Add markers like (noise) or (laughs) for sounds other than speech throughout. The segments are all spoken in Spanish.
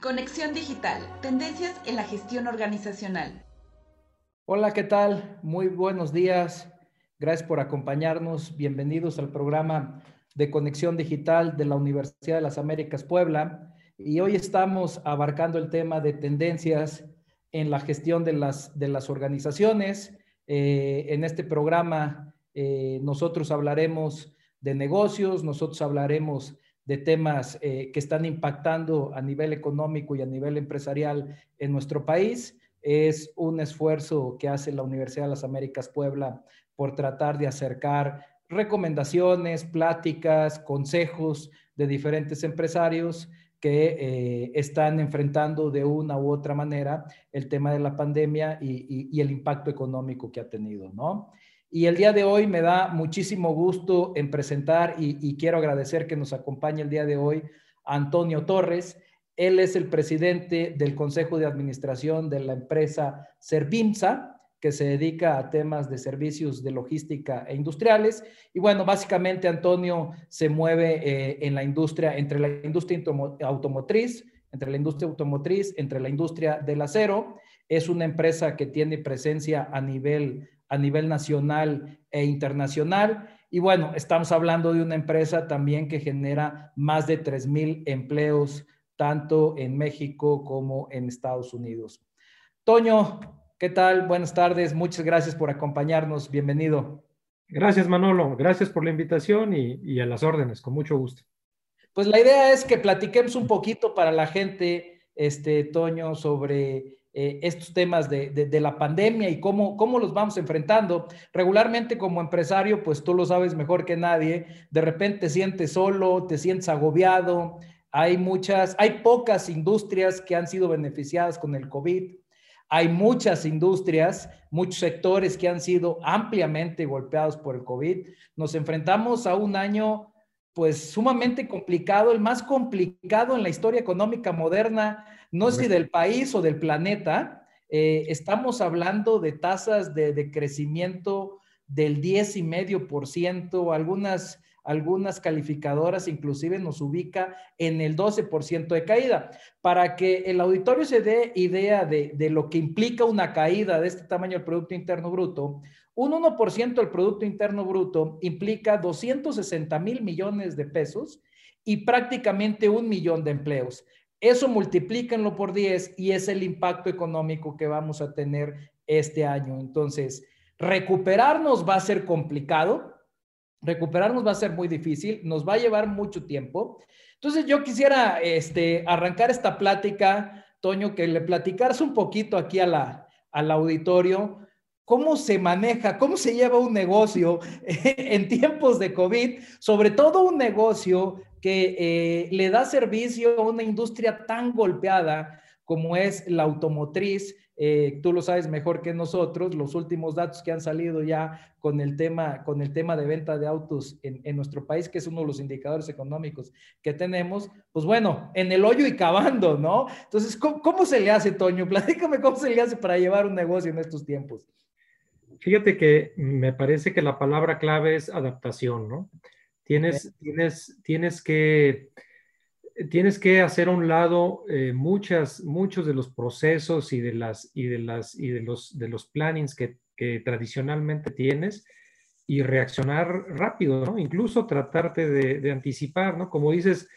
Conexión Digital, tendencias en la gestión organizacional. Hola, ¿qué tal? Muy buenos días. Gracias por acompañarnos. Bienvenidos al programa de Conexión Digital de la Universidad de las Américas Puebla. Y hoy estamos abarcando el tema de tendencias en la gestión de las, de las organizaciones. Eh, en este programa eh, nosotros hablaremos de negocios, nosotros hablaremos de temas eh, que están impactando a nivel económico y a nivel empresarial en nuestro país. Es un esfuerzo que hace la Universidad de las Américas Puebla por tratar de acercar recomendaciones, pláticas, consejos de diferentes empresarios que eh, están enfrentando de una u otra manera el tema de la pandemia y, y el impacto económico que ha tenido, ¿no? Y el día de hoy me da muchísimo gusto en presentar y, quiero agradecer que nos acompañe el día de hoy Antonio Torres. Él es el presidente del Consejo de Administración de la empresa Servimsa, que se dedica a temas de servicios de logística e industriales. Y bueno, básicamente Antonio se mueve eh, en la industria, entre la industria automotriz, entre la industria automotriz, entre la industria del acero. Es una empresa que tiene presencia a nivel a nivel nacional e internacional. Y bueno, estamos hablando de una empresa también que genera más de 3.000 empleos, tanto en México como en Estados Unidos. Toño, ¿qué tal? Buenas tardes. Muchas gracias por acompañarnos. Bienvenido. Gracias, Manolo. Gracias por la invitación y, y a las órdenes. Con mucho gusto. Pues la idea es que platiquemos un poquito para la gente, este, Toño, sobre eh, estos temas de, la pandemia y cómo, cómo los vamos enfrentando. Regularmente como empresario, pues tú lo sabes mejor que nadie, de repente te sientes solo, te sientes agobiado, hay muchas, hay pocas industrias que han sido beneficiadas con el COVID. Hay muchas industrias, muchos sectores que han sido ampliamente golpeados por el COVID. Nos enfrentamos a un año pues sumamente complicado, el más complicado en la historia económica moderna, no sé si del país o del planeta. Eh, estamos hablando de tasas de, crecimiento del 10,5%, algunas, algunas calificadoras inclusive nos ubica en el 12% de caída. Para que el auditorio se dé idea de, de lo que implica una caída de este tamaño del Producto Interno Bruto, un 1% del Producto Interno Bruto implica 260 mil millones de pesos y prácticamente un millón de empleos. Eso multiplíquenlo por 10 y es el impacto económico que vamos a tener este año. Entonces, recuperarnos va a ser complicado, recuperarnos va a ser muy difícil, nos va a llevar mucho tiempo. Entonces, yo quisiera este, arrancar esta plática, Toño, que le platicaras un poquito aquí a la, al auditorio cómo se maneja, cómo se lleva un negocio (laughs) en tiempos de COVID, sobre todo un negocio que eh, le da servicio a una industria tan golpeada como es la automotriz. Eh, tú lo sabes mejor que nosotros, los últimos datos que han salido ya con el tema, con el tema de venta de autos en, nuestro país, que es uno de los indicadores económicos que tenemos, pues bueno, en el hoyo y cavando, ¿no? Entonces, ¿cómo, cómo se le hace, Toño? Platícame cómo se le hace para llevar un negocio en estos tiempos. Fíjate que me parece que la palabra clave es adaptación, ¿no? Tienes, tienes, tienes, que, tienes que hacer a un lado eh, muchas, muchos de los procesos y de, las, y de, las, y de, los, de los plannings que, que tradicionalmente tienes y reaccionar rápido, ¿no? Incluso tratarte de, de, anticipar, ¿no? Como dices,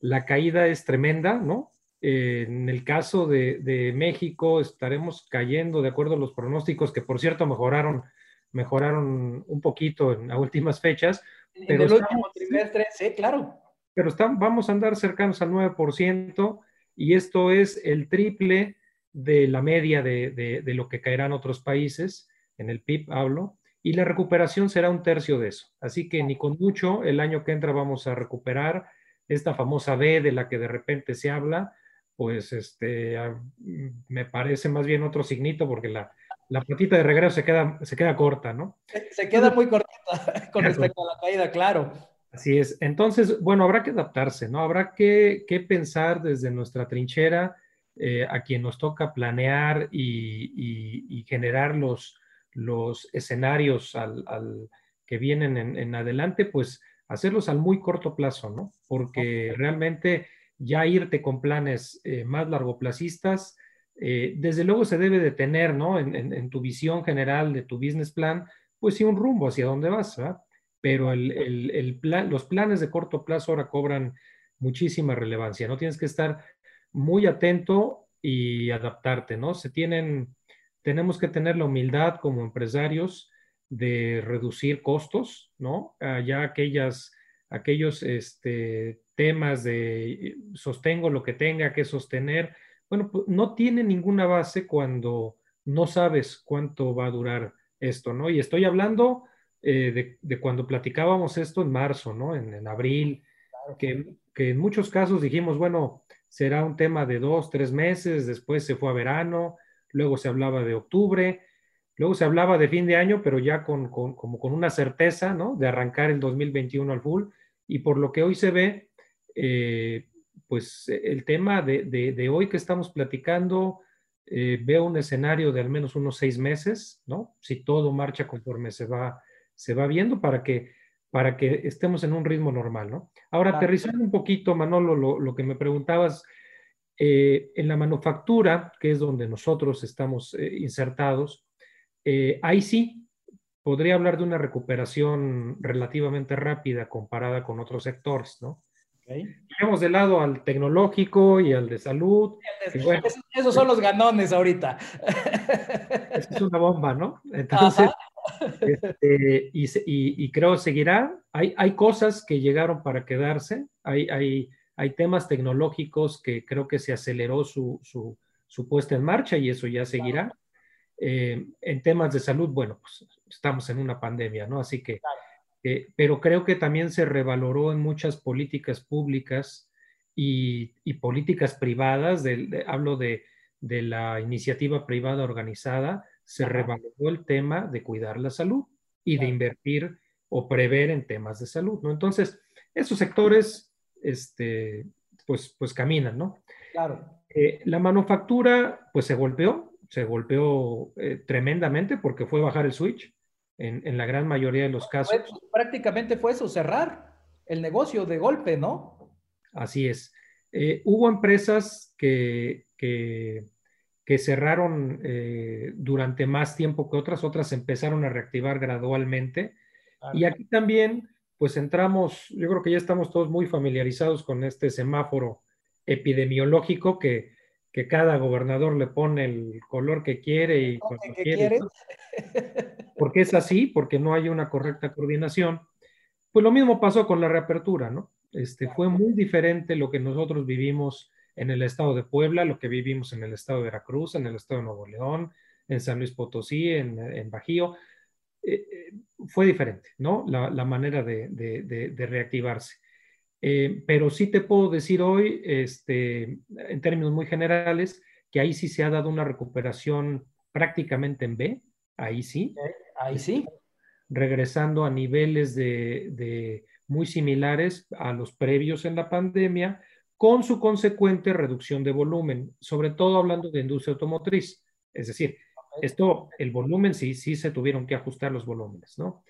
la caída es tremenda, ¿no? En el caso de, México estaremos cayendo de acuerdo a los pronósticos que por cierto mejoraron, mejoraron un poquito en las últimas fechas. Pero en el último trimestre, sí, claro. Pero vamos a andar cercanos al 9% y esto es el triple de la media de, de lo que caerán otros países, en el PIB hablo, y la recuperación será un tercio de eso. Así que ni con mucho el año que entra vamos a recuperar esta famosa B de la que de repente se habla, pues este, me parece más bien otro signito porque la, la patita de regreso se queda, se queda corta, ¿no? Se queda muy cortita (laughs) con respecto a la caída, claro. Así es. Entonces, bueno, habrá que adaptarse, ¿no? Habrá que, que pensar desde nuestra trinchera eh, a quien nos toca planear y, y, generar los, los escenarios al, al que vienen en, en, adelante, pues hacerlos al muy corto plazo, ¿no? Porque realmente ya irte con planes eh, más largoplacistas, eh, desde luego se debe de tener, ¿no? En, tu visión general de tu business plan, pues sí, un rumbo hacia dónde vas, ¿verdad? Pero plan, los planes de corto plazo ahora cobran muchísima relevancia, ¿no? Tienes que estar muy atento y adaptarte, ¿no? Se tienen, tenemos que tener la humildad como empresarios de reducir costos, ¿no? ya aquellas, aquellos este, temas de sostengo lo que tenga que sostener, bueno, pues no tiene ninguna base cuando no sabes cuánto va a durar esto, ¿no? Y estoy hablando eh, de, cuando platicábamos esto en marzo, ¿no? En, abril, que, que, en muchos casos dijimos, bueno, será un tema de dos, tres meses, después se fue a verano, luego se hablaba de octubre, luego se hablaba de fin de año, pero ya con, con, como con una certeza, ¿no? De arrancar el 2021 al full. Y por lo que hoy se ve, eh, pues el tema de, hoy que estamos platicando, eh, veo un escenario de al menos unos seis meses, ¿no? Si todo marcha conforme se va, se va viendo para que, para que estemos en un ritmo normal, ¿no? Ahora, aterrizando un poquito, Manolo, lo, que me preguntabas, eh, en la manufactura, que es donde nosotros estamos insertados, ahí sí podría hablar de una recuperación relativamente rápida comparada con otros sectores, ¿no? Tenemos de lado al tecnológico y al de salud. esos, son los ganones ahorita. Es una bomba, ¿no? (laughs) Entonces, este, y, creo seguirá. Hay, hay cosas que llegaron para quedarse. Hay, hay, hay temas tecnológicos que creo que se aceleró su, su, su puesta en marcha y eso ya seguirá. Eh, en temas de salud, bueno, pues estamos en una pandemia, ¿no? Así que eh, pero creo que también se revaloró en muchas políticas públicas y, políticas privadas, hablo de, la iniciativa privada organizada, se revaloró el tema de cuidar la salud y de invertir o prever en temas de salud, ¿no? Entonces, esos sectores, este, pues, pues caminan, ¿no? Claro. Eh, la manufactura, pues se golpeó, se golpeó eh, tremendamente porque fue bajar el switch en, la gran mayoría de los casos. prácticamente fue eso, cerrar el negocio de golpe, ¿no? Así es. Eh, hubo empresas que, que, cerraron eh, durante más tiempo que otras, otras empezaron a reactivar gradualmente. Y aquí también, pues entramos, yo creo que ya estamos todos muy familiarizados con este semáforo epidemiológico que, que cada gobernador le pone el color que quiere y cuando quiere. Porque es así, porque no hay una correcta coordinación. Pues lo mismo pasó con la reapertura, ¿no? Este, fue muy diferente lo que nosotros vivimos en el estado de Puebla, lo que vivimos en el estado de Veracruz, en el estado de Nuevo León, en San Luis Potosí, en, Bajío. Eh, eh, fue diferente, ¿no? La, manera de reactivarse. Eh, pero sí te puedo decir hoy, este, en términos muy generales, que ahí sí se ha dado una recuperación prácticamente en B, ahí sí. Ahí sí. Regresando a niveles de, muy similares a los previos en la pandemia, con su consecuente reducción de volumen, sobre todo hablando de industria automotriz. Es decir, esto, el volumen sí, sí se tuvieron que ajustar los volúmenes, ¿no?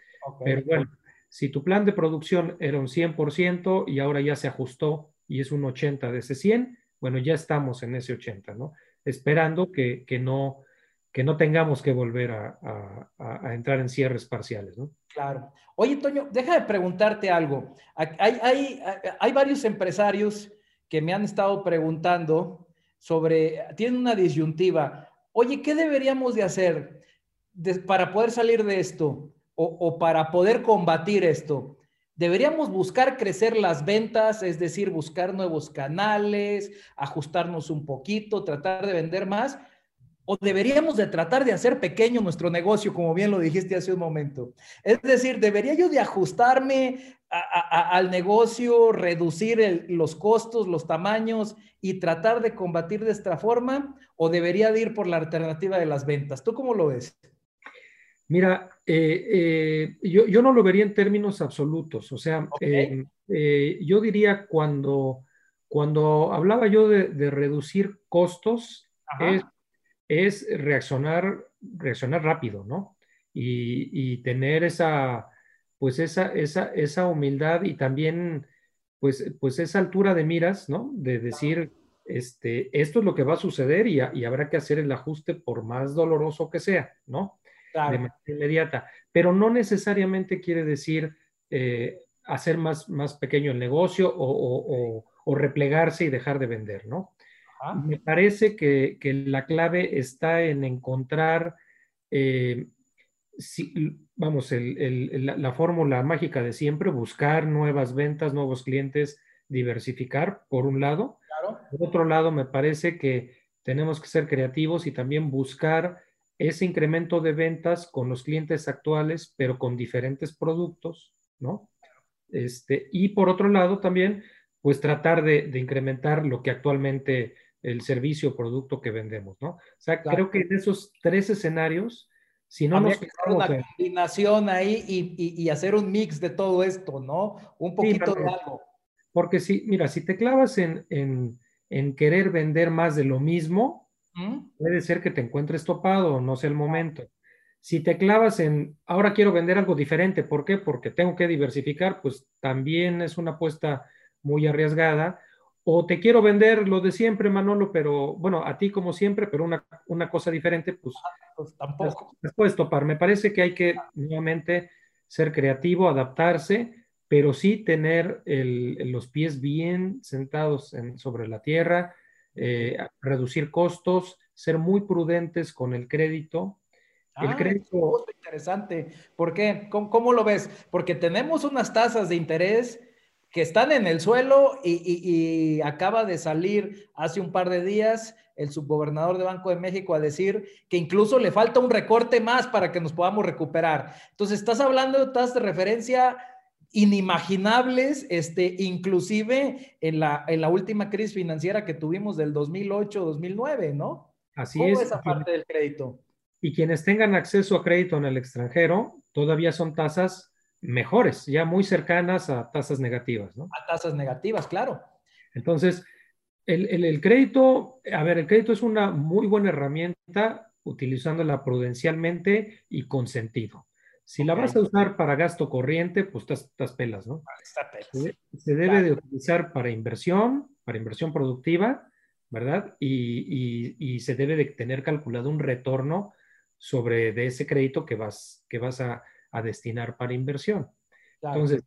Pero bueno, si tu plan de producción era un 100% y ahora ya se ajustó y es un 80 de ese 100, bueno, ya estamos en ese 80, ¿no? Esperando que, no, que no tengamos que volver a, entrar en cierres parciales, ¿no? Claro. Oye, Toño, deja de preguntarte algo. Hay, hay, hay varios empresarios que me han estado preguntando sobre, tienen una disyuntiva. Oye, ¿qué deberíamos de hacer para poder salir de esto? O, para poder combatir esto? ¿Deberíamos buscar crecer las ventas, es decir, buscar nuevos canales, ajustarnos un poquito, tratar de vender más? ¿O deberíamos de tratar de hacer pequeño nuestro negocio, como bien lo dijiste hace un momento? Es decir, ¿debería yo de ajustarme al negocio, reducir los costos, los tamaños y tratar de combatir de esta forma? ¿O debería de ir por la alternativa de las ventas? ¿Tú cómo lo ves? Mira, eh, eh, yo, no lo vería en términos absolutos. O sea, eh, yo diría cuando, cuando hablaba yo de, reducir costos, es, reaccionar, reaccionar rápido, ¿no? Y, tener esa, pues esa, esa, esa humildad y también pues, pues esa altura de miras, ¿no? De decir, este, esto es lo que va a suceder y, habrá que hacer el ajuste por más doloroso que sea, ¿no? De manera inmediata. Pero no necesariamente quiere decir eh, hacer más, más pequeño el negocio o, replegarse y dejar de vender, ¿no? Me parece que, la clave está en encontrar, eh, vamos, la, fórmula mágica de siempre, buscar nuevas ventas, nuevos clientes, diversificar, por un lado. Por otro lado, me parece que tenemos que ser creativos y también buscar ese incremento de ventas con los clientes actuales, pero con diferentes productos, ¿no? Este, y por otro lado, también, pues tratar de, incrementar lo que actualmente el servicio o producto que vendemos, ¿no? O sea, creo que en esos tres escenarios, si no nos... Que una combinación ahí y, hacer un mix de todo esto, ¿no? Un poquito de algo. Porque si, mira, si te clavas en, querer vender más de lo mismo, puede ser que te encuentres topado, no sea el momento. Si te clavas en, ahora quiero vender algo diferente, ¿por qué? Porque tengo que diversificar, pues también es una apuesta muy arriesgada. O te quiero vender lo de siempre, Manolo, pero bueno, a ti como siempre, pero una, una cosa diferente, pues, pues tampoco. Puedes topar. Me parece que hay que nuevamente ser creativo, adaptarse, pero sí tener los pies bien sentados sobre la tierra, eh, reducir costos, ser muy prudentes con el crédito, el ah, crédito. interesante. ¿Por qué? ¿Cómo, lo ves? Porque tenemos unas tasas de interés que están en el suelo y, acaba de salir hace un par de días el subgobernador de Banco de México a decir que incluso le falta un recorte más para que nos podamos recuperar. Entonces, estás hablando de tasas de referencia inimaginables, este, inclusive en la, en la última crisis financiera que tuvimos del 2008-2009, ¿no? Así ¿Cómo es. esa parte del crédito? Y quienes tengan acceso a crédito en el extranjero todavía son tasas mejores, ya muy cercanas a tasas negativas, ¿no? A tasas negativas, claro. Entonces, el, crédito, a ver, el crédito es una muy buena herramienta utilizándola prudencialmente y con sentido. Si la vas a usar para gasto corriente, pues estás, pelas, ¿no? Se, debe de utilizar para inversión, para inversión productiva, ¿verdad? Y, y, se debe de tener calculado un retorno sobre de ese crédito que vas, que vas a, destinar para inversión. Entonces,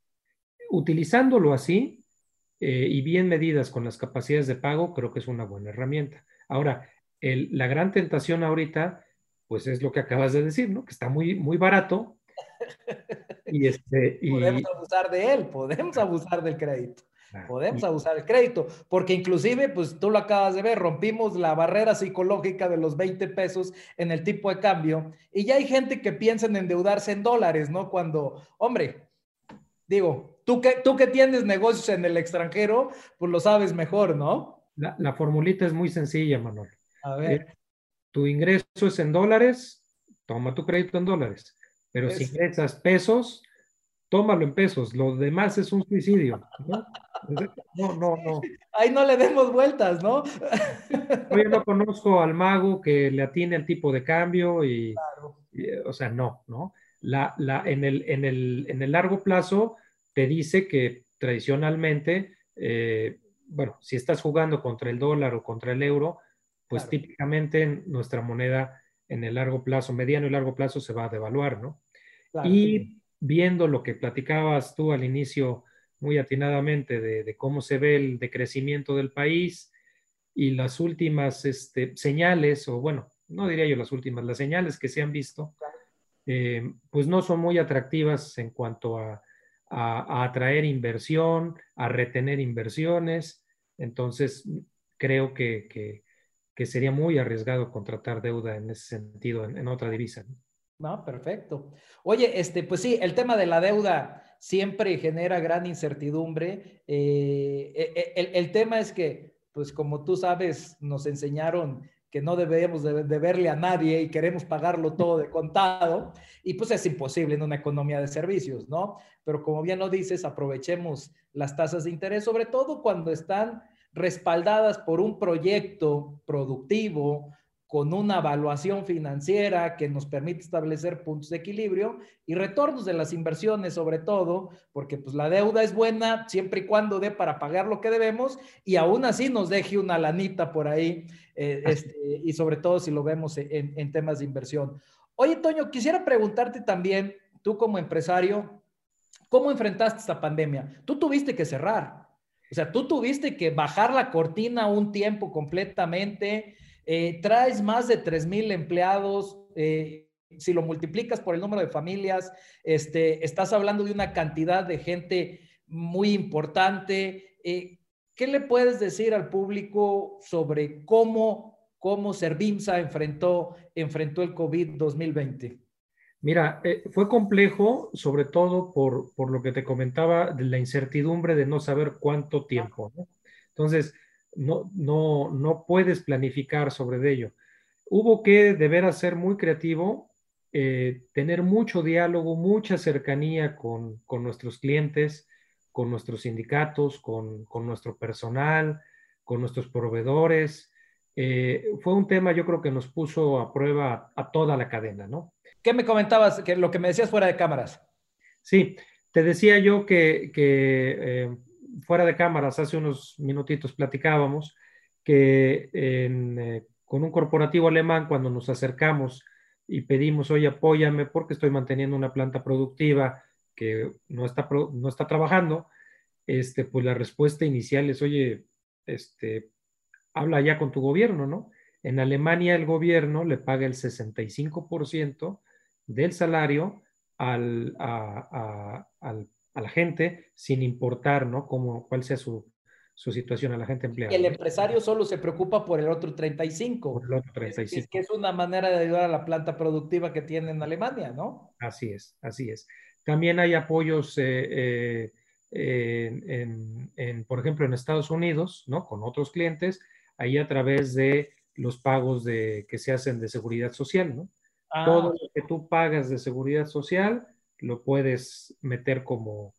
utilizándolo así eh, y bien medidas con las capacidades de pago, creo que es una buena herramienta. Ahora, la gran tentación ahorita, pues es lo que acabas de decir, ¿no? Que está muy, muy barato. Y este, podemos abusar de él, podemos abusar del crédito. Podemos abusar el crédito, porque inclusive, pues tú lo acabas de ver, rompimos la barrera psicológica de los 20 pesos en el tipo de cambio y ya hay gente que piensa en endeudarse en dólares, ¿no? Cuando, hombre, digo, tú que, tú que tienes negocios en el extranjero, pues lo sabes mejor, ¿no? La, formulita es muy sencilla, Manuel. A ver. Eh, tu ingreso es en dólares, toma tu crédito en dólares, pero si ingresas pesos, tómalo en pesos, lo demás es un suicidio. ¿no? No, no, no. Ahí no le demos vueltas, ¿no? Yo no conozco al mago que le atiene el tipo de cambio y, o sea, no, ¿no? La, la, en, el, en, el, en, el, largo plazo te dice que tradicionalmente, eh, bueno, si estás jugando contra el dólar o contra el euro, pues típicamente nuestra moneda en el largo plazo, mediano y largo plazo se va a devaluar, ¿no? y viendo lo que platicabas tú al inicio muy atinadamente de, cómo se ve el decrecimiento del país y las últimas este, señales, o bueno, no diría yo las últimas, las señales que se han visto, eh, pues no son muy atractivas en cuanto a, atraer inversión, a retener inversiones. Entonces, creo que, sería muy arriesgado contratar deuda en ese sentido, en, otra divisa. No, perfecto. Oye, este, pues sí, el tema de la deuda siempre genera gran incertidumbre. Eh, e, e, el, tema es que, pues como tú sabes, nos enseñaron que no debemos de, verle a nadie y queremos pagarlo todo de contado, y pues es imposible en una economía de servicios, ¿no? Pero como bien lo dices, aprovechemos las tasas de interés, sobre todo cuando están respaldadas por un proyecto productivo, con una evaluación financiera que nos permite establecer puntos de equilibrio y retornos de las inversiones sobre todo, porque pues la deuda es buena siempre y cuando dé para pagar lo que debemos y aún así nos deje una lanita por ahí eh, este, y sobre todo si lo vemos en, en temas de inversión. Oye, Toño, quisiera preguntarte también, tú como empresario, ¿cómo enfrentaste esta pandemia? Tú tuviste que cerrar, o sea, tú tuviste que bajar la cortina un tiempo completamente, eh, traes más de 3.000 empleados, eh, si lo multiplicas por el número de familias, este, estás hablando de una cantidad de gente muy importante. Eh, ¿Qué le puedes decir al público sobre cómo, cómo Servimsa enfrentó, enfrentó el COVID-2020? Mira, eh, fue complejo, sobre todo por, por, lo que te comentaba, de la incertidumbre de no saber cuánto tiempo. ¿no? Entonces, no, no, no puedes planificar sobre ello. Hubo que deber ser muy creativo, eh, tener mucho diálogo, mucha cercanía con, con, nuestros clientes, con nuestros sindicatos, con, con nuestro personal, con nuestros proveedores. Eh, fue un tema, yo creo que nos puso a prueba a toda la cadena, ¿no? ¿Qué me comentabas? Que lo que me decías fuera de cámaras. Sí, te decía yo que, eh, fuera de cámaras, hace unos minutitos platicábamos que eh, con un corporativo alemán, cuando nos acercamos y pedimos, oye, apóyame porque estoy manteniendo una planta productiva que no está, no está trabajando, este, pues la respuesta inicial es, oye, este, habla ya con tu gobierno, ¿no? En Alemania el gobierno le paga el 65% del salario al, al a la gente sin importar, ¿no? Cómo, cuál sea su, situación a la gente empleada. El empresario solo se preocupa por el otro 35. Por el otro 35. Es, que es una manera de ayudar a la planta productiva que tiene en Alemania, ¿no? Así es, así es. También hay apoyos, eh, eh, en, por ejemplo, en Estados Unidos, ¿no? Con otros clientes, ahí a través de los pagos de, que se hacen de seguridad social, ¿no? Ah. Todo lo que tú pagas de seguridad social, lo puedes meter como,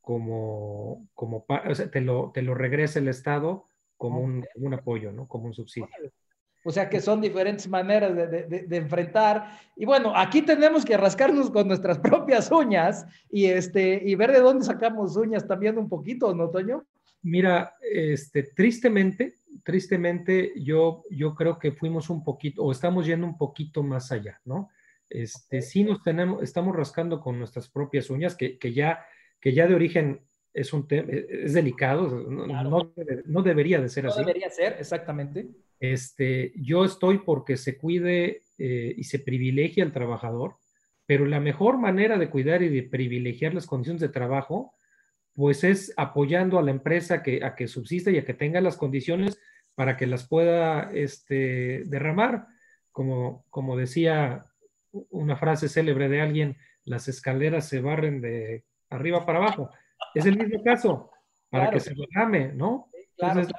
como, como o sea, te, lo, te lo regresa el Estado como un, un, apoyo, ¿no? Como un subsidio. O sea que son diferentes maneras de, de, de, enfrentar. Y bueno, aquí tenemos que rascarnos con nuestras (laughs) propias uñas y, este, y ver de dónde sacamos uñas también un poquito, ¿no, Toño? Mira, este, tristemente, tristemente yo, yo creo que fuimos un poquito, o estamos yendo un poquito más allá, ¿no? Este, sí nos tenemos, estamos rascando con nuestras propias uñas, que, ya, que ya de origen es un tema, es delicado, no, debería de ser así. No debería ser, exactamente. Este, yo estoy porque se cuide eh, y se privilegie al trabajador, pero la mejor manera de cuidar y de privilegiar las condiciones de trabajo, pues es apoyando a la empresa que, a que subsista y a que tenga las condiciones para que las pueda este, derramar. Como, como decía una frase célebre de alguien, las escaleras se barren de arriba para abajo. Es el mismo caso, para que se derrame, ¿no? Entonces,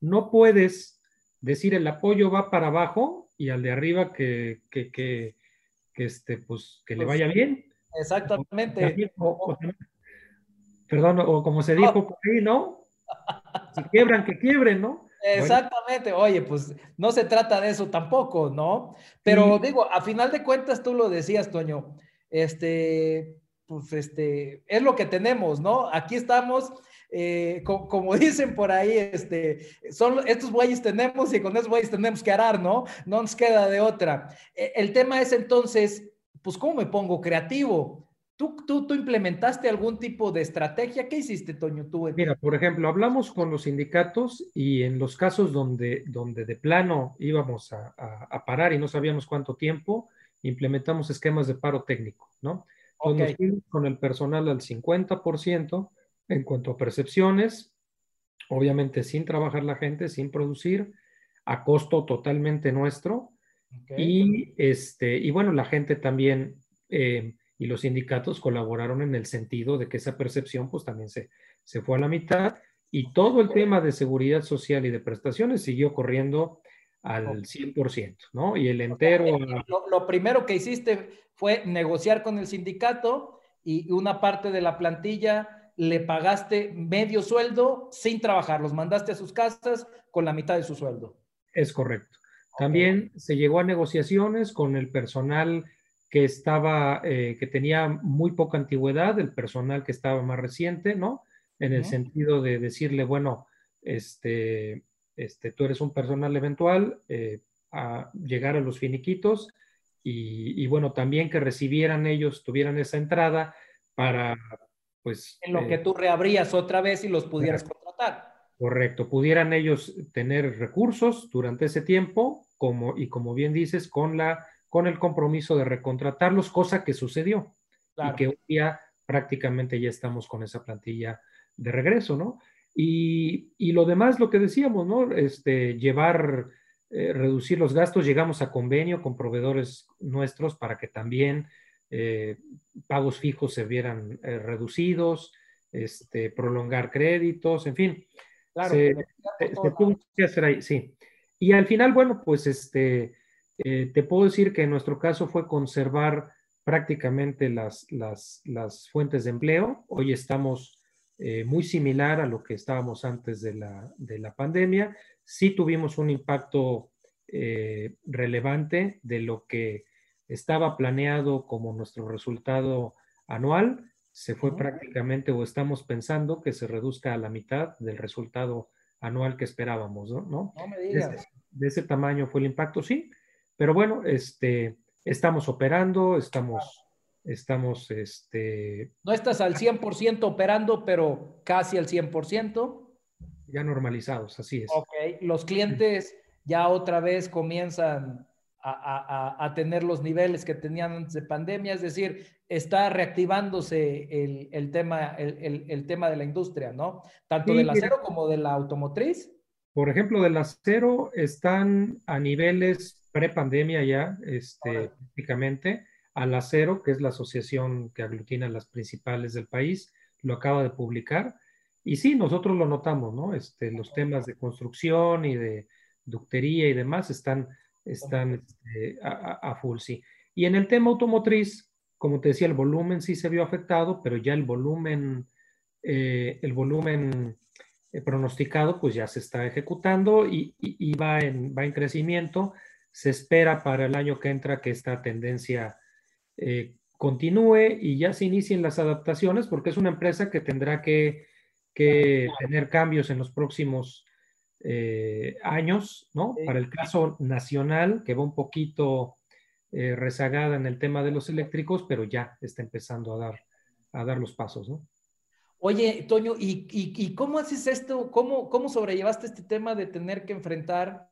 No, puedes decir el apoyo va para abajo y al de arriba que, que, que, este, pues, que le pues vaya bien. Exactamente. perdón, o como se dijo por ahí, ¿no? (laughs) Si quiebran, que quiebren, ¿no? Exactamente, oye, pues no se trata de eso tampoco, ¿no? Pero digo, a final de cuentas tú lo decías, Toño, este, pues este, es lo que tenemos, ¿no? Aquí estamos, eh, como (laughs) dicen por ahí, este, son estos bueyes tenemos y con esos bueyes tenemos que arar, ¿no? No nos queda de otra. E, el tema es entonces, pues, ¿cómo me pongo creativo? ¿Tú, tú, implementaste algún tipo de estrategia? ¿Qué hiciste, Toño? Tú? Mira, por ejemplo, hablamos con los sindicatos y en los casos donde, donde de plano íbamos a, parar y no sabíamos cuánto tiempo, implementamos esquemas de paro técnico, ¿no? Okay. con el personal al 50% en cuanto a percepciones, obviamente sin trabajar la gente, sin producir, a costo totalmente nuestro. Y, este, y bueno, la gente también... Eh, y los sindicatos colaboraron en el sentido de que esa percepción pues también se, se fue a la mitad y todo el tema de seguridad social y de prestaciones siguió corriendo al 100%, ¿no? Y el entero... Lo, primero que hiciste fue negociar con el sindicato y una parte de la plantilla le pagaste medio sueldo sin trabajar, los mandaste a sus casas con la mitad de su sueldo. Es correcto. También se llegó a negociaciones con el personal que estaba, eh, que tenía muy poca antigüedad, el personal que estaba más reciente, ¿no? En el sentido de decirle, bueno, este, este, tú eres un personal eventual, eh, a llegar a los finiquitos y, bueno, también que recibieran ellos, tuvieran esa entrada para, pues... En lo que eh, tú reabrías otra vez y los pudieras contratar. Correcto, pudieran ellos tener recursos durante ese tiempo, como, y como bien dices, con, la, con el compromiso de recontratarlos, cosa que sucedió. Y que hoy día prácticamente ya estamos con esa plantilla de regreso, ¿no? Y, y, lo demás, lo que decíamos, ¿no? Este, llevar, eh, reducir los gastos, llegamos a convenio con proveedores nuestros para que también eh, pagos fijos se vieran eh, reducidos, este, prolongar créditos, en fin. Claro, se, tuvo que hacer ahí, sí. Y al final, bueno, pues este, te puedo decir que en nuestro caso fue conservar prácticamente las, las, las fuentes de empleo. Hoy estamos eh, muy similar a lo que estábamos antes de la, de la pandemia. Sí tuvimos un impacto eh, relevante de lo que estaba planeado como nuestro resultado anual. Se fue prácticamente o estamos pensando que se reduzca a la mitad del resultado anual que esperábamos, ¿no? ¿No? me digas. De, ese, tamaño fue el impacto, sí. Pero bueno, este, estamos operando, estamos Estamos, este... No estás al 100% operando, pero casi al 100%. Ya normalizados, así es. Ok, los clientes ya otra vez comienzan a, tener los niveles que tenían antes de pandemia, es decir, está reactivándose el, tema, el, tema de la industria, ¿no? Tanto del acero como de la automotriz. Por ejemplo, del acero están a niveles pre-pandemia ya, este, prácticamente al Acero, que es la asociación que aglutina las principales del país, lo acaba de publicar. Y sí, nosotros lo notamos, ¿no? Este, los temas de construcción y de ductería y demás están, están este, a, full, sí. Y en el tema automotriz, como te decía, el volumen sí se vio afectado, pero ya el volumen, eh, el volumen eh, pronosticado, pues ya se está ejecutando y, y, va, en, va en crecimiento. Se espera para el año que entra que esta tendencia eh, continúe y ya se inicien las adaptaciones, porque es una empresa que tendrá que, tener cambios en los próximos eh, años, ¿no? Para el caso nacional, que va un poquito eh, rezagada en el tema de los eléctricos, pero ya está empezando a dar, a dar los pasos, ¿no? Oye, Toño, ¿y, cómo haces esto? ¿Cómo, ¿Cómo sobrellevaste este tema de tener que enfrentar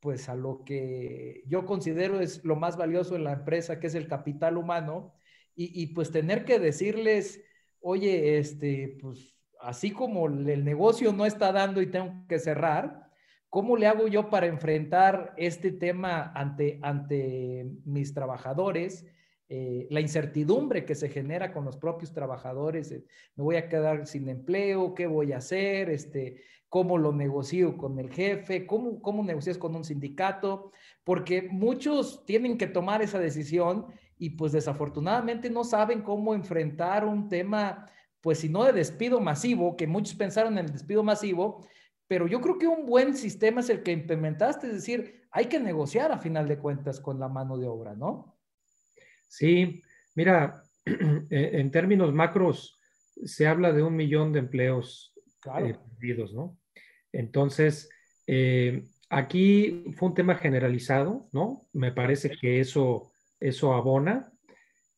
pues a lo que yo considero es lo más valioso en la empresa, que es el capital humano, y, pues tener que decirles, oye, este, pues así como el negocio no está dando y tengo que cerrar, ¿cómo le hago yo para enfrentar este tema ante, ante mis trabajadores? Eh, la incertidumbre que se genera con los propios trabajadores, eh, me voy a quedar sin empleo, ¿qué voy a hacer? Este, cómo lo negocio con el jefe, cómo, cómo negocias con un sindicato, porque muchos tienen que tomar esa decisión y pues desafortunadamente no saben cómo enfrentar un tema, pues si no de despido masivo, que muchos pensaron en el despido masivo, pero yo creo que un buen sistema es el que implementaste, es decir, hay que negociar a final de cuentas con la mano de obra, ¿no? Sí, mira, (clears throat) en términos macros se habla de un millón de empleos eh, perdidos, ¿no? Entonces, eh, aquí fue un tema generalizado, ¿no? Me parece que eso, eso abona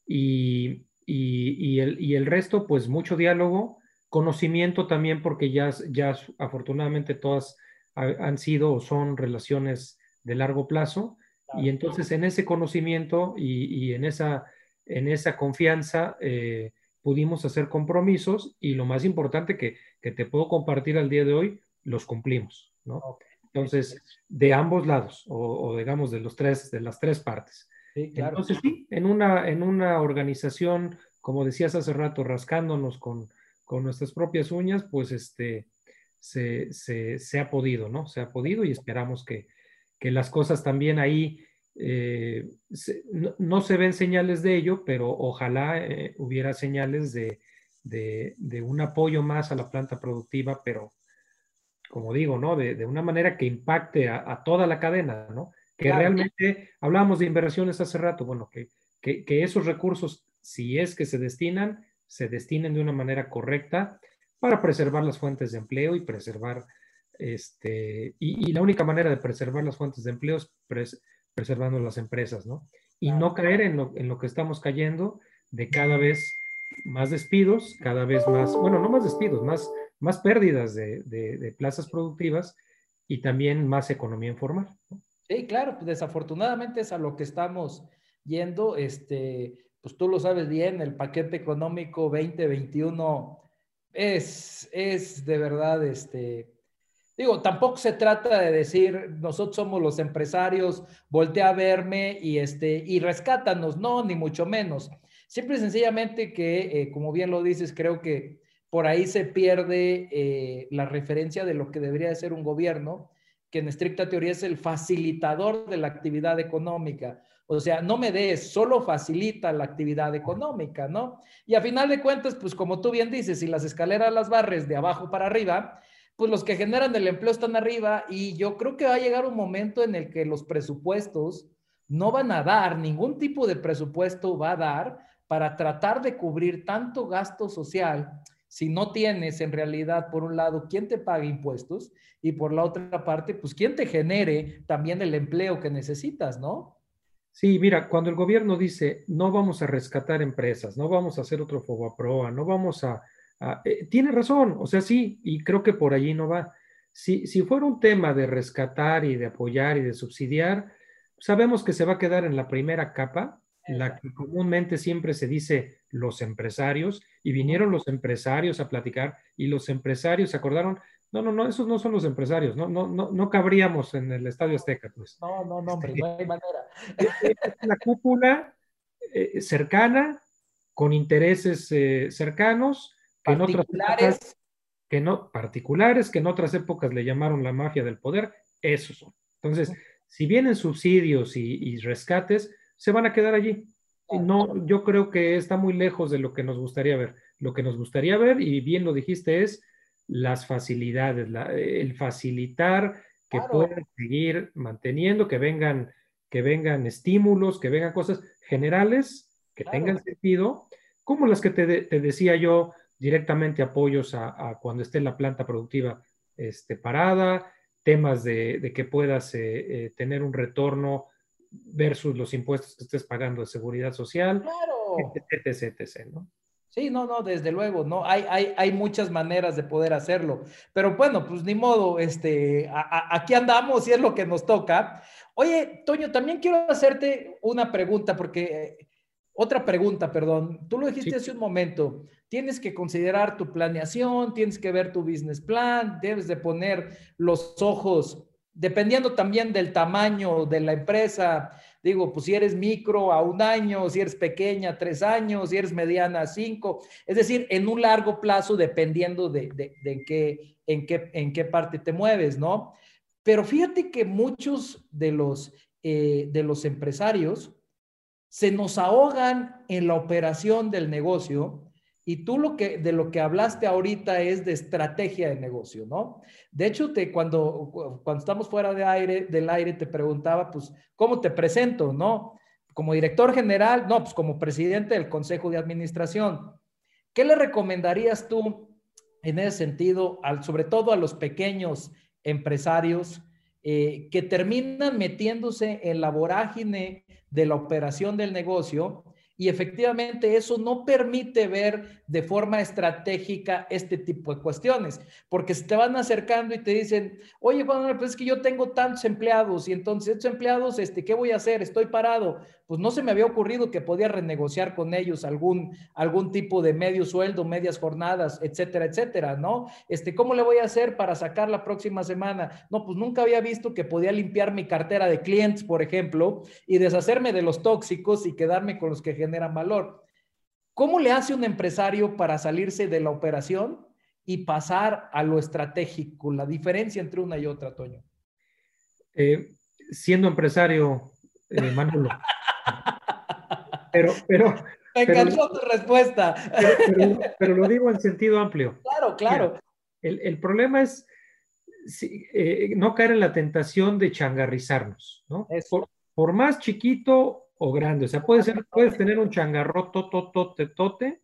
y, el, resto, pues mucho diálogo, conocimiento también, porque ya, ya afortunadamente todas han sido o son relaciones de largo plazo. Y entonces en ese conocimiento y, en, esa, en esa confianza eh, pudimos hacer compromisos y lo más importante que, que te puedo compartir al día de hoy, los cumplimos, ¿no? Entonces, de ambos lados, o, digamos de los tres, de las tres partes. Entonces, sí, en una, en una organización, como decías hace rato, rascándonos con, con nuestras propias uñas, pues este, se, se, se, ha podido, ¿no? Se ha podido y esperamos que, que las cosas también ahí, eh, no, se ven señales de ello, pero ojalá eh, hubiera señales de, de, de, un apoyo más a la planta productiva, pero como digo, ¿no? De, una manera que impacte a, toda la cadena, ¿no? Que realmente, hablamos de inversiones hace rato, bueno, que, que, esos recursos, si es que se destinan, se destinen de una manera correcta para preservar las fuentes de empleo y preservar, este, y, la única manera de preservar las fuentes de empleo es preservando las empresas, ¿no? Y no caer en lo, en lo que estamos cayendo de cada vez más despidos, cada vez más, bueno, no más despidos, más, más pérdidas de, de, plazas productivas y también más economía informal. Sí, claro, pues desafortunadamente es a lo que estamos yendo. Este, pues tú lo sabes bien, el paquete económico 2021 es, es de verdad, este, digo, tampoco se trata de decir nosotros somos los empresarios, voltea a verme y, este, y rescátanos, no, ni mucho menos. Simple y sencillamente que, eh, como bien lo dices, creo que por ahí se pierde eh, la referencia de lo que debería de ser un gobierno, que en estricta teoría es el facilitador de la actividad económica. O sea, no me des, solo facilita la actividad económica, ¿no? Y a final de cuentas, pues como tú bien dices, si las escaleras las barres de abajo para arriba, pues los que generan el empleo están arriba y yo creo que va a llegar un momento en el que los presupuestos no van a dar, ningún tipo de presupuesto va a dar para tratar de cubrir tanto gasto social si no tienes en realidad, por un lado, quién te pague impuestos y por la otra parte, pues quién te genere también el empleo que necesitas, ¿no? Sí, mira, cuando el gobierno dice no vamos a rescatar empresas, no vamos a hacer otro Fobaproa, no vamos a... Eh, tiene razón, o sea, sí, y creo que por allí no va. Si, si fuera un tema de rescatar y de apoyar y de subsidiar, sabemos que se va a quedar en la primera capa la que comúnmente siempre se dice los empresarios, y vinieron los empresarios a platicar, y los empresarios se acordaron, no, no, no, esos no son los empresarios, no, no, no, no cabríamos en el Estadio Azteca, pues. No, no, no, hombre, no hay manera. (laughs) la cúpula eh, cercana, con intereses eh, cercanos, que en otras épocas, que no, particulares, que en otras épocas le llamaron la mafia del poder, esos son. Entonces, si vienen subsidios y rescates, se van a quedar allí. No, yo creo que está muy lejos de lo que nos gustaría ver. Lo que nos gustaría ver, y bien lo dijiste, es las facilidades, el facilitar que puedan seguir manteniendo, que vengan, que vengan estímulos, que vengan cosas generales que tengan sentido, como las que te, decía yo, directamente apoyos a, cuando esté la planta productiva este, parada, temas de, que puedas eh, eh, tener un retorno versus los impuestos que estés pagando de seguridad social, claro. etc, etc, ¿no? Sí, no, no, desde luego, no, hay, hay, hay muchas maneras de poder hacerlo, pero bueno, pues ni modo, este, aquí andamos y es lo que nos toca. Oye, Toño, también quiero hacerte una pregunta, porque, otra pregunta, perdón, tú lo dijiste hace un momento, tienes que considerar tu planeación, tienes que ver tu business plan, debes de poner los ojos dependiendo también del tamaño de la empresa, digo, pues si eres micro a un año, si eres pequeña tres años, si eres mediana a cinco, es decir, en un largo plazo dependiendo de, de, qué, en, qué, en qué parte te mueves, ¿no? Pero fíjate que muchos de los, eh, de los empresarios se nos ahogan en la operación del negocio y tú lo que, de lo que hablaste ahorita es de estrategia de negocio, ¿no? De hecho, te, cuando, cuando estamos fuera del aire, te preguntaba, pues, ¿cómo te presento, no? Como director general, no, pues como presidente del Consejo de Administración. ¿Qué le recomendarías tú en ese sentido, al, sobre todo a los pequeños empresarios eh, que terminan metiéndose en la vorágine de la operación del negocio y efectivamente eso no permite ver de forma estratégica este tipo de cuestiones, porque se te van acercando y te dicen, oye, Juan, pues es que yo tengo tantos empleados y entonces estos empleados, este, ¿qué voy a hacer? Estoy parado. Pues no se me había ocurrido que podía renegociar con ellos algún, algún tipo de medio sueldo, medias jornadas, etcétera, etcétera, ¿no? Este, ¿cómo le voy a hacer para sacar la próxima semana? No, pues nunca había visto que podía limpiar mi cartera de clientes, por ejemplo, y deshacerme de los tóxicos y quedarme con los que generan valor. ¿Cómo le hace un empresario para salirse de la operación y pasar a lo estratégico? La diferencia entre una y otra, Toño. Eh, siendo empresario, eh, Manolo. pero, pero. (laughs) Me encantó tu respuesta. Pero, lo digo en sentido amplio. Claro, claro. el, el, problema es, eh, no caer en la tentación de changarrizarnos, ¿no? Por, por, más chiquito o grande, o sea, puede ser, puedes tener un changarroto, tote, tote,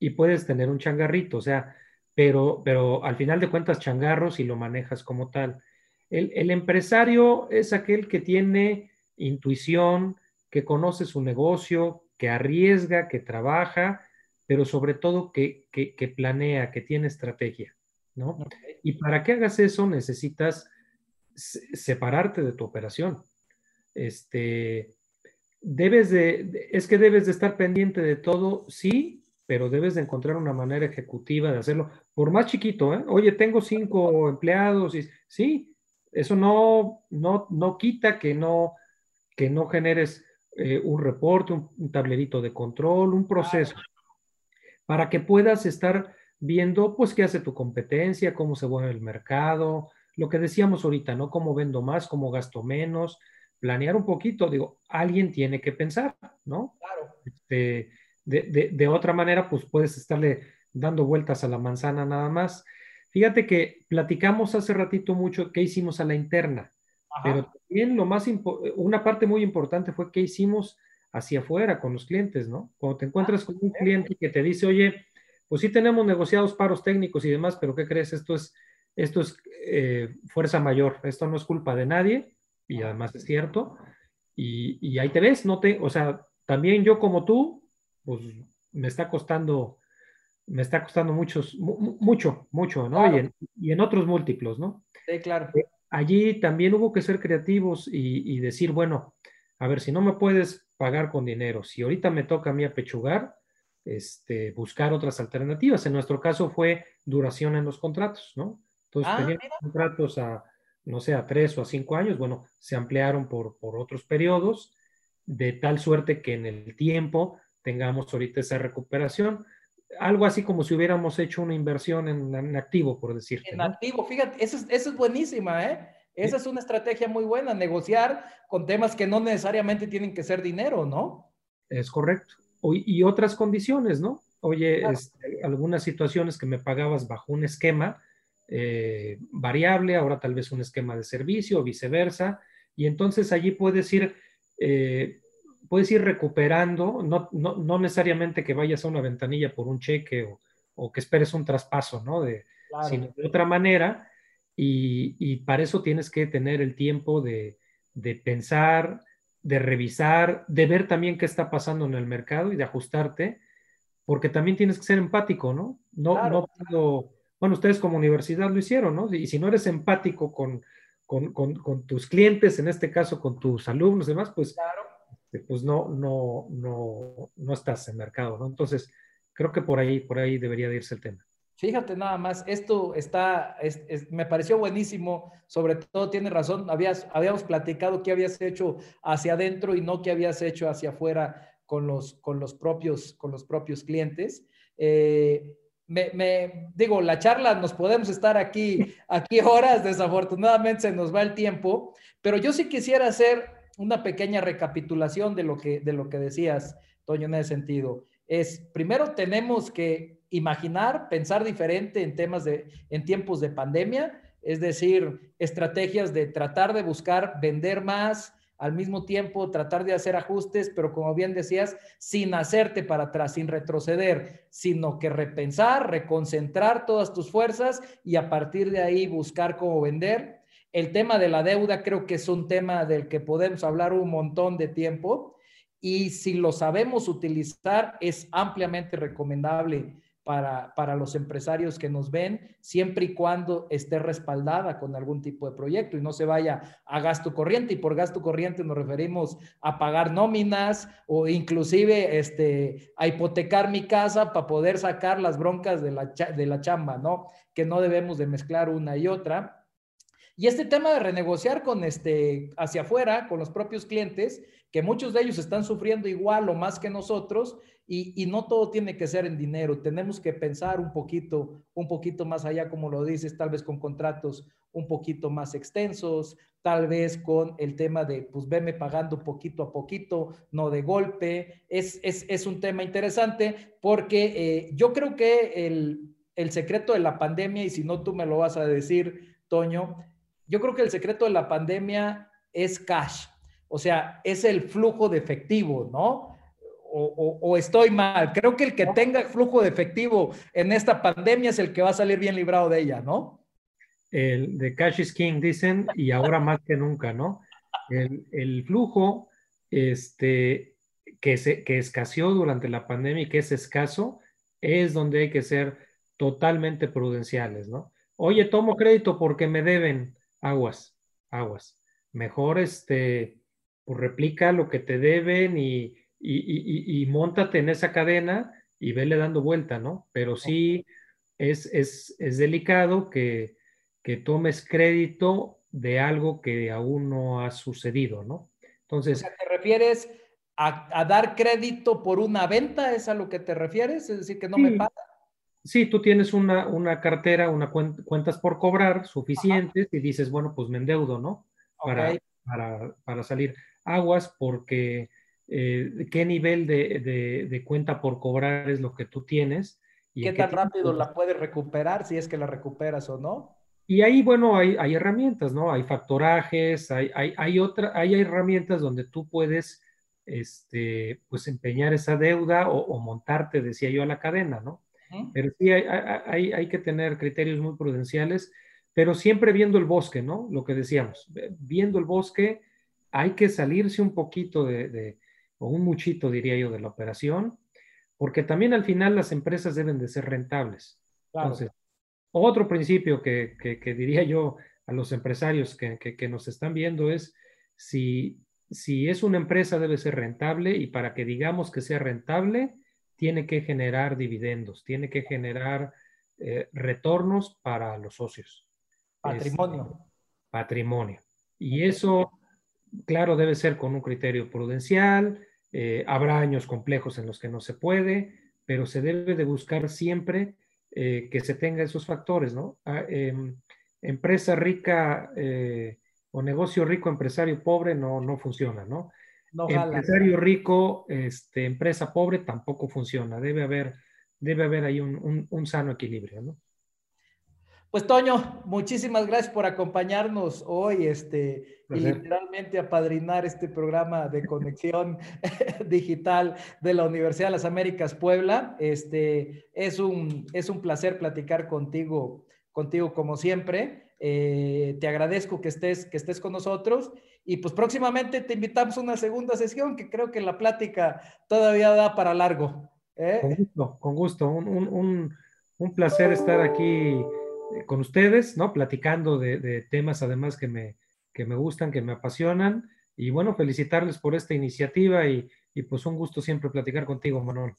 y puedes tener un changarrito, o sea, pero, pero al final de cuentas changarros y lo manejas como tal. El, el empresario es aquel que tiene intuición, que conoce su negocio, que arriesga, que trabaja, pero sobre todo que, que, planea, que tiene estrategia, ¿no? Y para que hagas eso necesitas separarte de tu operación. Este, debes de, es que debes de estar pendiente de todo, sí, pero debes de encontrar una manera ejecutiva de hacerlo, por más chiquito, ¿eh? Oye, tengo cinco empleados y sí, eso no, no, no quita que no, que no generes eh, un reporte, un, tablerito de control, un proceso, para que puedas estar viendo, pues, qué hace tu competencia, cómo se mueve el mercado, lo que decíamos ahorita, ¿no? Cómo vendo más, cómo gasto menos, planear un poquito, digo, alguien tiene que pensar, ¿no? Claro. Este, de, de, otra manera, pues puedes estarle dando vueltas a la manzana nada más. Fíjate que platicamos hace ratito mucho qué hicimos a la interna. Pero también lo más una parte muy importante fue qué hicimos hacia afuera con los clientes, ¿no? Cuando te encuentras con un cliente que te dice, oye, pues sí tenemos negociados paros técnicos y demás, pero ¿qué crees? Esto es, esto es eh, fuerza mayor, esto no es culpa de nadie, y además es cierto, y, y, ahí te ves, no te, o sea, también yo como tú, pues me está costando, me está costando muchos, mucho, mucho, ¿no? Y, en, y, en, otros múltiplos, ¿no? Sí, claro. Eh, allí también hubo que ser creativos y, decir, bueno, a ver, si no me puedes pagar con dinero, si ahorita me toca a mí apechugar, este, buscar otras alternativas. En nuestro caso fue duración en los contratos, ¿no? Entonces, ah, teníamos contratos a, no sé, a tres o a cinco años, bueno, se ampliaron por, por otros periodos, de tal suerte que en el tiempo tengamos ahorita esa recuperación algo así como si hubiéramos hecho una inversión en, activo, por decir. En activo, fíjate, eso es, eso es buenísima, ¿eh? Esa es una estrategia muy buena, negociar con temas que no necesariamente tienen que ser dinero, ¿no? Es correcto. y otras condiciones, ¿no? Oye, este, algunas situaciones que me pagabas bajo un esquema eh, variable, ahora tal vez un esquema de servicio o viceversa. Y entonces allí puedes ir, eh, puedes ir recuperando, no, no, no, necesariamente que vayas a una ventanilla por un cheque o, o que esperes un traspaso, ¿no? De, Sino de otra manera, y, y, para eso tienes que tener el tiempo de, de, pensar, de revisar, de ver también qué está pasando en el mercado y de ajustarte, porque también tienes que ser empático, ¿no? No, no puedo, bueno, ustedes como universidad lo hicieron, ¿no? Y si no eres empático con, con, con, con tus clientes, en este caso con tus alumnos y demás, pues claro este, pues no, no, no, no estás en mercado, ¿no? Entonces, creo que por ahí, por ahí debería de irse el tema. Fíjate nada más, esto está, me pareció buenísimo, sobre todo tiene razón, habías, habíamos platicado qué habías hecho hacia adentro y no qué habías hecho hacia afuera con los, con los, propios, con los propios clientes. Eh, me, digo, la charla nos podemos estar aquí, aquí (laughs) horas, desafortunadamente se nos va el tiempo, pero yo sí quisiera hacer una pequeña recapitulación de lo que, de lo que decías, Toño, en ese sentido. Es, primero tenemos que imaginar, pensar diferente en temas de, en tiempos de pandemia, es decir, estrategias de tratar de buscar vender más, al mismo tiempo tratar de hacer ajustes, pero como bien decías, sin hacerte para atrás, sin retroceder, sino que repensar, reconcentrar todas tus fuerzas y a partir de ahí buscar cómo vender. El tema de la deuda creo que es un tema del que podemos hablar un montón de tiempo y si lo sabemos utilizar es ampliamente recomendable para, para, los empresarios que nos ven, siempre y cuando esté respaldada con algún tipo de proyecto y no se vaya a gasto corriente. Y por gasto corriente nos referimos a pagar nóminas o inclusive este, a hipotecar mi casa para poder sacar las broncas de la, de la chamba, ¿no? Que no debemos de mezclar una y otra. Y este tema de renegociar con este, hacia afuera, con los propios clientes, que muchos de ellos están sufriendo igual o más que nosotros, y, no todo tiene que ser en dinero. Tenemos que pensar un poquito, un poquito más allá, como lo dices, tal vez con contratos un poquito más extensos, tal vez con el tema de, pues, veme pagando poquito a poquito, no de golpe. Es, es, un tema interesante porque eh, yo creo que el, el secreto de la pandemia, y si no tú me lo vas a decir, Toño, yo creo que el secreto de la pandemia es cash, o sea, es el flujo de efectivo, ¿no? O, estoy mal. Creo que el que tenga flujo de efectivo en esta pandemia es el que va a salir bien librado de ella, ¿no? El de cash is king, dicen, y ahora más que nunca, ¿no? El, el flujo este, que, se, que escaseó durante la pandemia y que es escaso, es donde hay que ser totalmente prudenciales, ¿no? Oye, tomo crédito porque me deben aguas, aguas. Mejor este, pues replica lo que te deben y, y, y, montate en esa cadena y vele dando vuelta, ¿no? Pero sí es, es, es delicado que, que tomes crédito de algo que aún no ha sucedido, ¿no? Entonces. ¿Te refieres a, dar crédito por una venta? ¿Es a lo que te refieres? Es decir, que no me paga. Sí, tú tienes una, una cartera, una cuentas por cobrar suficientes y dices, bueno, pues me endeudo, ¿no? Para, para, para salir aguas porque eh, qué nivel de, de, cuenta por cobrar es lo que tú tienes. Y ¿Qué tan rápido la puedes recuperar si es que la recuperas o no? Y ahí, bueno, hay, hay herramientas, ¿no? Hay factorajes, hay, hay, hay, otra, hay herramientas donde tú puedes, este, pues, empeñar esa deuda o, montarte, decía yo, a la cadena, ¿no? Pero sí hay, hay, hay, que tener criterios muy prudenciales, pero siempre viendo el bosque, ¿no? Lo que decíamos, viendo el bosque, hay que salirse un poquito de, o un muchito, diría yo, de la operación, porque también al final las empresas deben de ser rentables. Entonces, otro principio que, diría yo a los empresarios que, nos están viendo es si, si es una empresa debe ser rentable y para que digamos que sea rentable, tiene que generar dividendos, tiene que generar eh, retornos para los socios. Patrimonio. patrimonio. Y eso, claro, debe ser con un criterio prudencial. Eh, habrá años complejos en los que no se puede, pero se debe de buscar siempre eh, que se tenga esos factores, ¿no? Ah, em, empresa rica o negocio rico, empresario pobre, no, no funciona, ¿no? Empresario rico, este, empresa pobre, tampoco funciona. Debe haber, debe haber ahí un, un sano equilibrio, ¿no? Pues Toño, muchísimas gracias por acompañarnos hoy este, y literalmente apadrinar este programa de conexión (laughs) digital de la Universidad de las Américas Puebla. Este, es, un, es un placer platicar contigo, contigo como siempre. Eh, te agradezco que estés, que estés con nosotros y pues próximamente te invitamos a una segunda sesión que creo que la plática todavía da para largo. ¿eh? Con gusto, con gusto. Un, un, un placer estar aquí con ustedes, ¿no? Platicando de, temas además que me, que me gustan, que me apasionan. Y bueno, felicitarles por esta iniciativa y, pues un gusto siempre platicar contigo, Manuel.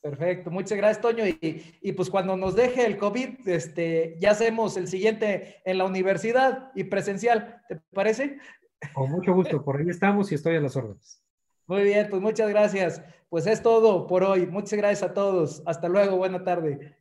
Perfecto, muchas gracias, Toño. Y, pues cuando nos deje el COVID, este, ya hacemos el siguiente en la universidad y presencial, ¿te parece? Con mucho gusto, por ahí estamos y estoy a las órdenes. Muy bien, pues muchas gracias. Pues es todo por hoy. Muchas gracias a todos. Hasta luego, buena tarde.